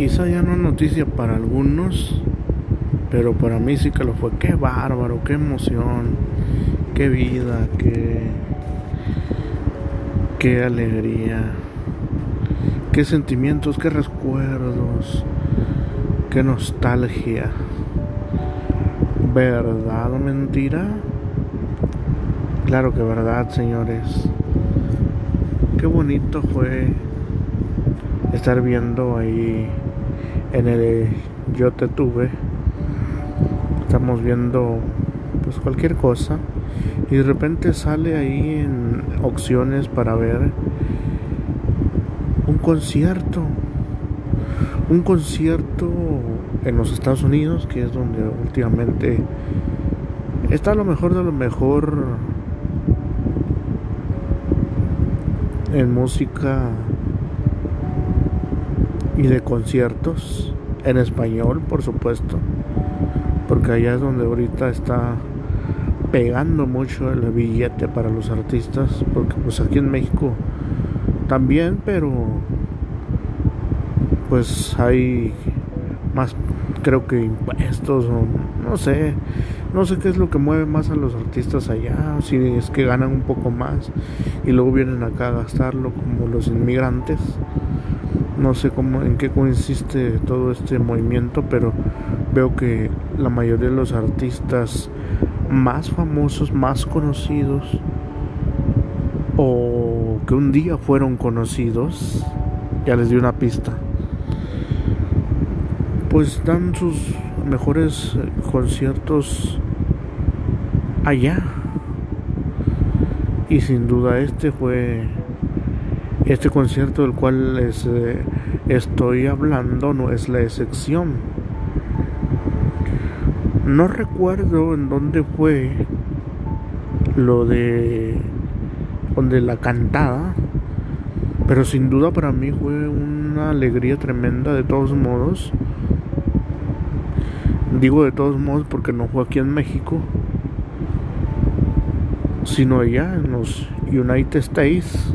Quizá ya no noticia para algunos, pero para mí sí que lo fue. Qué bárbaro, qué emoción, qué vida, qué, qué alegría, qué sentimientos, qué recuerdos, qué nostalgia. ¿Verdad o mentira? Claro que verdad, señores. Qué bonito fue estar viendo ahí en el Yo te tuve. Estamos viendo pues cualquier cosa y de repente sale ahí en opciones para ver un concierto. Un concierto en los Estados Unidos, que es donde últimamente está lo mejor de lo mejor en música y de conciertos en español, por supuesto, porque allá es donde ahorita está pegando mucho el billete para los artistas, porque pues aquí en México también, pero pues hay más creo que impuestos o no sé no sé qué es lo que mueve más a los artistas allá si es que ganan un poco más y luego vienen acá a gastarlo como los inmigrantes no sé cómo en qué consiste todo este movimiento pero veo que la mayoría de los artistas más famosos más conocidos o que un día fueron conocidos ya les di una pista pues dan sus mejores conciertos allá. Y sin duda este fue este concierto del cual les eh, estoy hablando no es la excepción. No recuerdo en dónde fue lo de donde la cantada, pero sin duda para mí fue una alegría tremenda de todos modos Digo de todos modos porque no fue aquí en México, sino allá en los United States.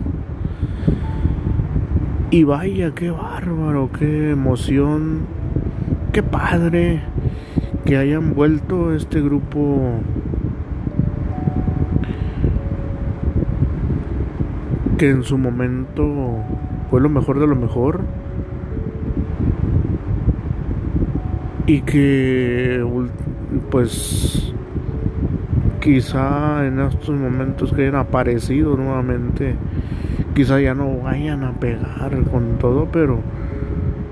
Y vaya, qué bárbaro, qué emoción, qué padre que hayan vuelto este grupo. Que en su momento fue lo mejor de lo mejor. Y que pues quizá en estos momentos que hayan aparecido nuevamente quizá ya no vayan a pegar con todo pero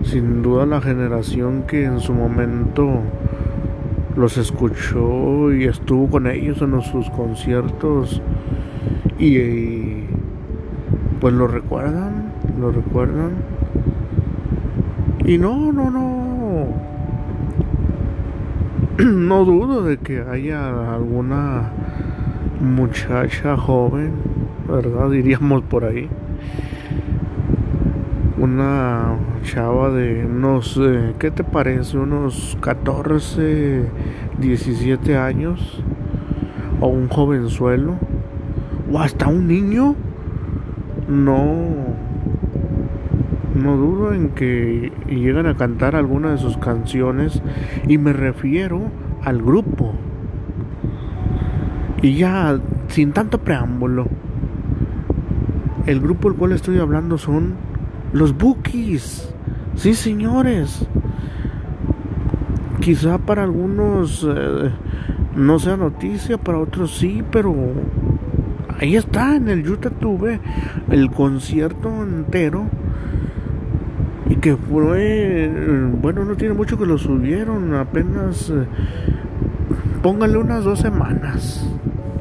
sin duda la generación que en su momento los escuchó y estuvo con ellos en sus conciertos y pues lo recuerdan lo recuerdan. Y no no no. No dudo de que haya alguna muchacha joven, ¿verdad? Diríamos por ahí. Una chava de unos, ¿qué te parece? Unos 14, 17 años. O un jovenzuelo. O hasta un niño. No no dudo en que lleguen a cantar alguna de sus canciones y me refiero al grupo. Y ya, sin tanto preámbulo, el grupo del cual estoy hablando son los Bookies. Sí, señores. Quizá para algunos eh, no sea noticia, para otros sí, pero ahí está en el YouTube el concierto entero y que fue bueno no tiene mucho que lo subieron apenas eh, póngale unas dos semanas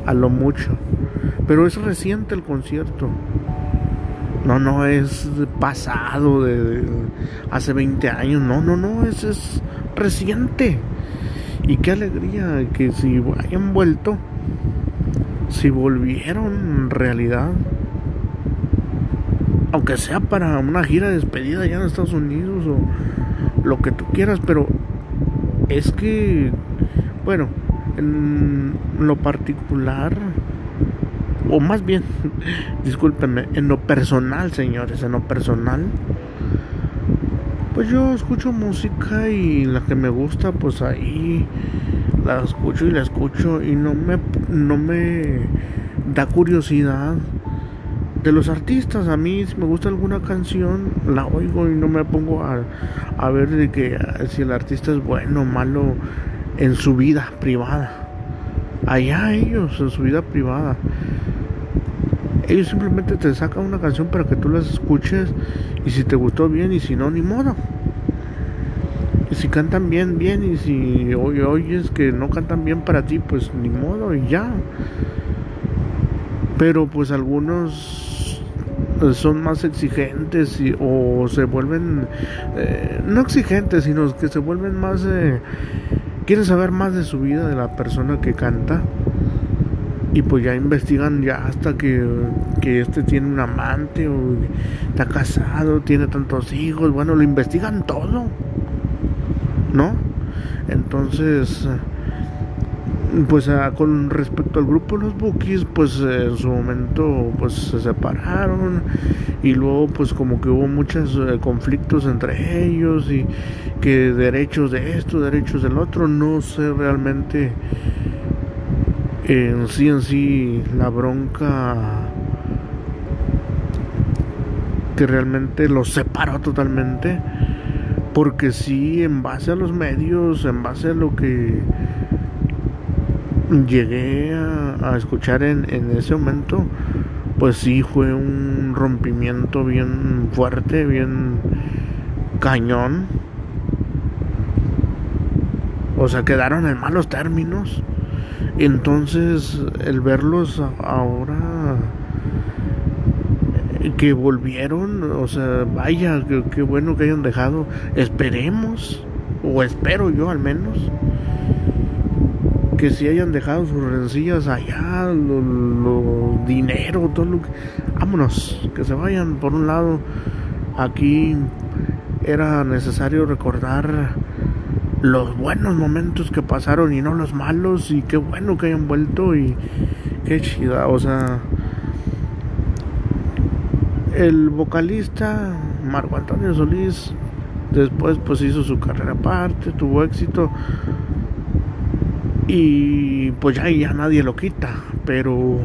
a lo mucho pero es reciente el concierto no no es pasado de, hace 20 años. No no no es, es reciente. Y qué alegría que si hayan vuelto si volvieron realidad. Aunque sea para una gira de despedida allá en Estados Unidos o lo que tú quieras, pero es que, bueno, en lo particular, o más bien, discúlpenme, en lo personal, señores, en lo personal, Pues yo escucho música y la que me gusta, pues ahí la escucho y la escucho y no me, no me da curiosidad de los artistas. A mí si me gusta alguna canción, la oigo y no me pongo a, a ver de que si el artista es bueno o malo en su vida privada. Allá ellos, en su vida privada. Ellos simplemente te sacan una canción para que tú las escuches y si te gustó bien y si no, ni modo. Y si cantan bien, bien y si oyes que no cantan bien para ti, pues ni modo y ya. Pero pues algunos son más exigentes o se vuelven eh, no exigentes sino que se vuelven más eh, quieren saber más de su vida de la persona que canta y pues ya investigan ya hasta que, que este tiene un amante o está casado, tiene tantos hijos, bueno, lo investigan todo, ¿no? Entonces, pues ah, con respecto al grupo Los Bookies, pues en su momento pues se separaron y luego pues como que hubo muchos eh, conflictos entre ellos y que derechos de esto, derechos del otro, no sé realmente en sí en sí la bronca que realmente los separó totalmente porque sí en base a los medios en base a lo que llegué a, escuchar en, en ese momento pues sí fue un rompimiento bien fuerte bien cañón. O sea quedaron en malos términos entonces, el verlos ahora que volvieron, o sea, vaya, qué bueno que hayan dejado. Esperemos, o espero yo al menos, que si hayan dejado sus rencillas allá, los dinero, todo lo que. Vámonos, que se vayan por un lado. Aquí era necesario recordar los buenos momentos que pasaron y no los malos y qué bueno que hayan vuelto y qué chida, o sea, el vocalista Marco Antonio Solís después pues hizo su carrera aparte, tuvo éxito y pues ya, ya nadie lo quita, pero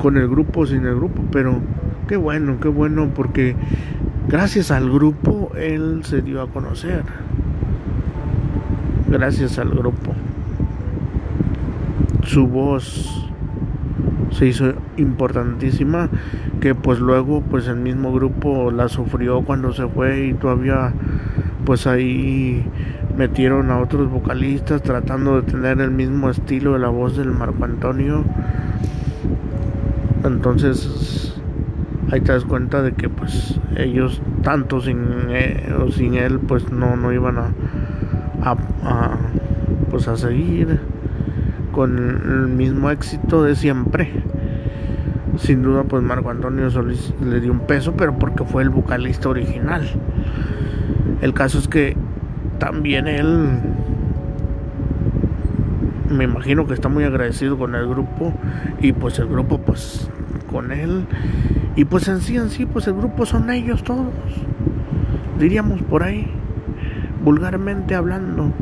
con el grupo, sin el grupo, pero qué bueno, qué bueno porque gracias al grupo él se dio a conocer gracias al grupo. Su voz se hizo importantísima que pues luego pues el mismo grupo la sufrió cuando se fue y todavía pues ahí metieron a otros vocalistas tratando de tener el mismo estilo de la voz del Marco Antonio entonces ahí te das cuenta de que pues ellos tanto sin, eh, sin él pues no, no iban a, a, pues a seguir con el mismo éxito de siempre. Sin duda, pues Marco Antonio Solís le dio un peso, pero porque fue el vocalista original. El caso es que también él, me imagino que está muy agradecido con el grupo y pues el grupo pues con él. Y pues en sí, en sí, pues el grupo son ellos todos. Diríamos por ahí vulgarmente hablando.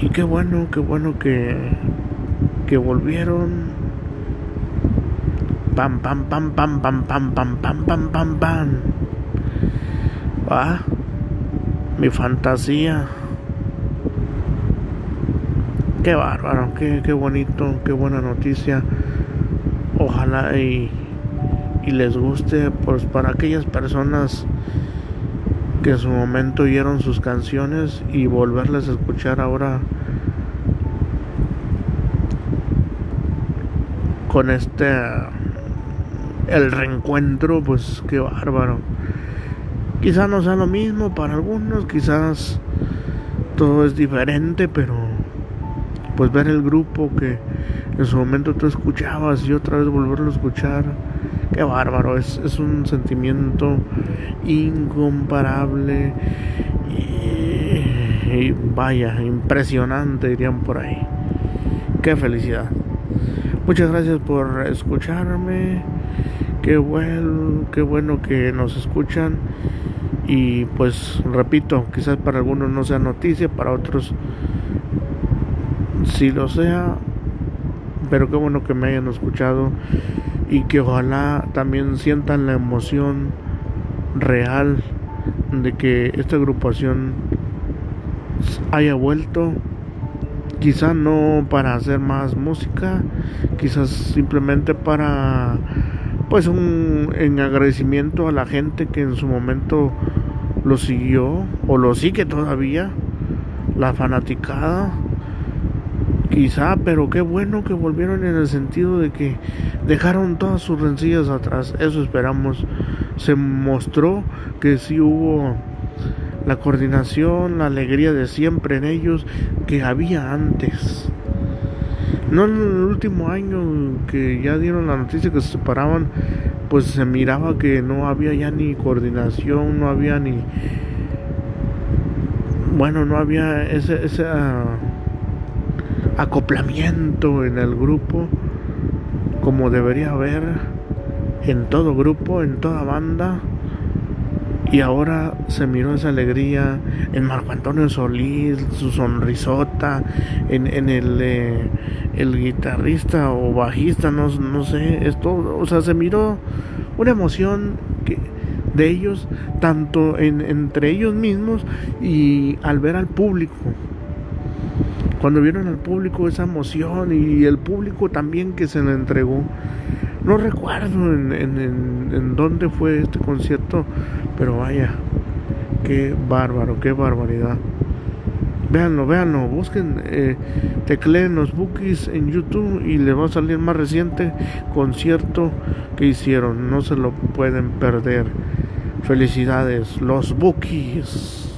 Y qué bueno, qué bueno que, que volvieron. Pam, pam, pam, pam, pam, pam, pam, pam, pam, pam, pam. Ah, mi fantasía. Qué bárbaro, qué, qué bonito, qué buena noticia. Ojalá y, y les guste, pues para aquellas personas que en su momento oyeron sus canciones y volverlas a escuchar ahora con este el reencuentro pues qué bárbaro. Quizás no sea lo mismo para algunos quizás todo es diferente pero pues ver el grupo que en su momento tú escuchabas y otra vez volverlo a escuchar Qué bárbaro, es, un sentimiento incomparable y, vaya, impresionante dirían por ahí. Qué felicidad. Muchas gracias por escucharme. Qué bueno, qué bueno que nos escuchan y pues repito, quizás para algunos no sea noticia, para otros sí lo sea, pero qué bueno que me hayan escuchado y que ojalá también sientan la emoción real de que esta agrupación haya vuelto quizá no para hacer más música quizás simplemente para pues un en agradecimiento a la gente que en su momento lo siguió o lo sigue todavía la fanaticada quizá pero qué bueno que volvieron en el sentido de que dejaron todas sus rencillas atrás. Eso esperamos. Se mostró que sí hubo la coordinación la alegría de siempre en ellos que había antes. No en el último año que ya dieron la noticia que se separaban, pues se miraba que no había ya ni coordinación, no había ni... Bueno, no había ah, acoplamiento en el grupo como debería haber en todo grupo, en toda banda. Y ahora se miró esa alegría en Marco Antonio Solís, su sonrisota, en, en el, eh, el guitarrista o bajista, no, no sé, esto, o sea, se miró una emoción que, de ellos, tanto en, entre ellos mismos y al ver al público. Cuando vieron al público esa emoción y el público también que se le entregó. No recuerdo en, dónde fue este concierto, pero vaya, qué bárbaro, qué barbaridad. Véanlo, véanlo, busquen, eh, tecleen los bookies en YouTube y les va a salir más reciente concierto que hicieron. No se lo pueden perder. Felicidades, los bookies.